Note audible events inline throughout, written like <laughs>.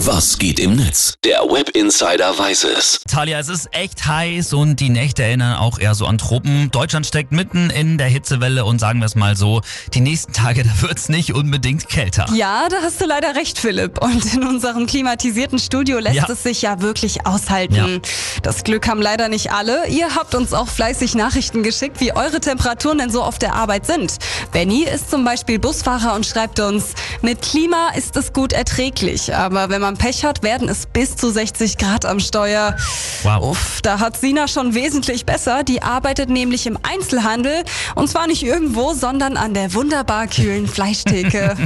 Was geht im Netz? Der Web Insider weiß es. Talia, es ist echt heiß und die Nächte erinnern auch eher so an Tropen. Deutschland steckt mitten in der Hitzewelle und sagen wir es mal so, die nächsten Tage, <laughs> da wird's nicht unbedingt kälter. Ja, da hast du leider recht, Philipp. Und in unserem klimatisierten Studio lässt Ja. es sich ja wirklich aushalten. Ja. Das Glück haben leider nicht alle. Ihr habt uns auch fleißig Nachrichten geschickt, wie eure Temperaturen denn so auf der Arbeit sind. Benny ist zum Beispiel Busfahrer und schreibt uns, mit Klima ist es gut erträglich, aber wenn man Pech hat, werden es bis zu 60 Grad am Steuer. Wow. Uff, da hat Sina schon wesentlich besser. Die arbeitet nämlich im Einzelhandel und zwar nicht irgendwo, sondern an der wunderbar kühlen <laughs> Fleischtheke.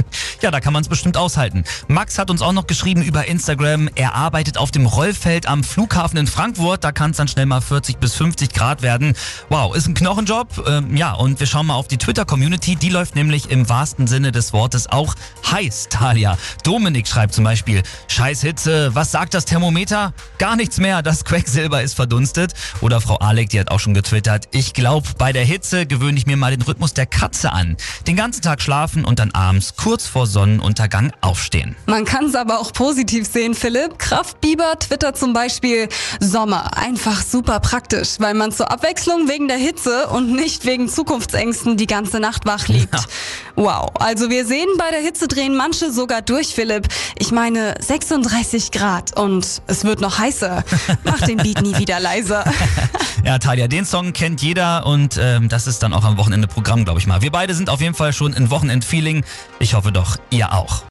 Ja, da kann man es bestimmt aushalten. Max hat uns auch noch geschrieben über Instagram, er arbeitet auf dem Rollfeld am Flughafen in Frankfurt. Da kann es dann schnell mal 40 bis 50 Grad werden. Wow, ist ein Knochenjob. Ähm, ja, und wir schauen mal auf die Twitter-Community. Die läuft nämlich im wahrsten Sinne des Wortes auch heiß, Talia. Dominik schreibt zum Beispiel, scheiß Hitze, was sagt das Thermometer? Gar nichts mehr, das Quecksilber ist verdunstet. Oder Frau Alec, die hat auch schon getwittert, ich glaube, bei der Hitze gewöhne ich mir mal den Rhythmus der Katze an. Den ganzen Tag schlafen und dann abends kurz vor Sonnenuntergang aufstehen. Man kann es aber auch positiv sehen, Philipp. Kraftbiber twittert zum Beispiel Sommer. Einfach super praktisch, weil man zur Abwechslung wegen der Hitze und nicht wegen Zukunftsängsten die ganze Nacht wach liegt. Wow. Also wir sehen, bei der Hitze drehen manche sogar durch, Philipp. Ich meine 36 Grad und es wird noch heißer. Mach den Beat nie wieder leiser. <laughs> Ja, Talia, den Song kennt jeder und ähm, das ist dann auch am Wochenende Programm, glaube ich mal. Wir beide sind auf jeden Fall schon in Wochenendfeeling. Ich hoffe doch, ihr auch.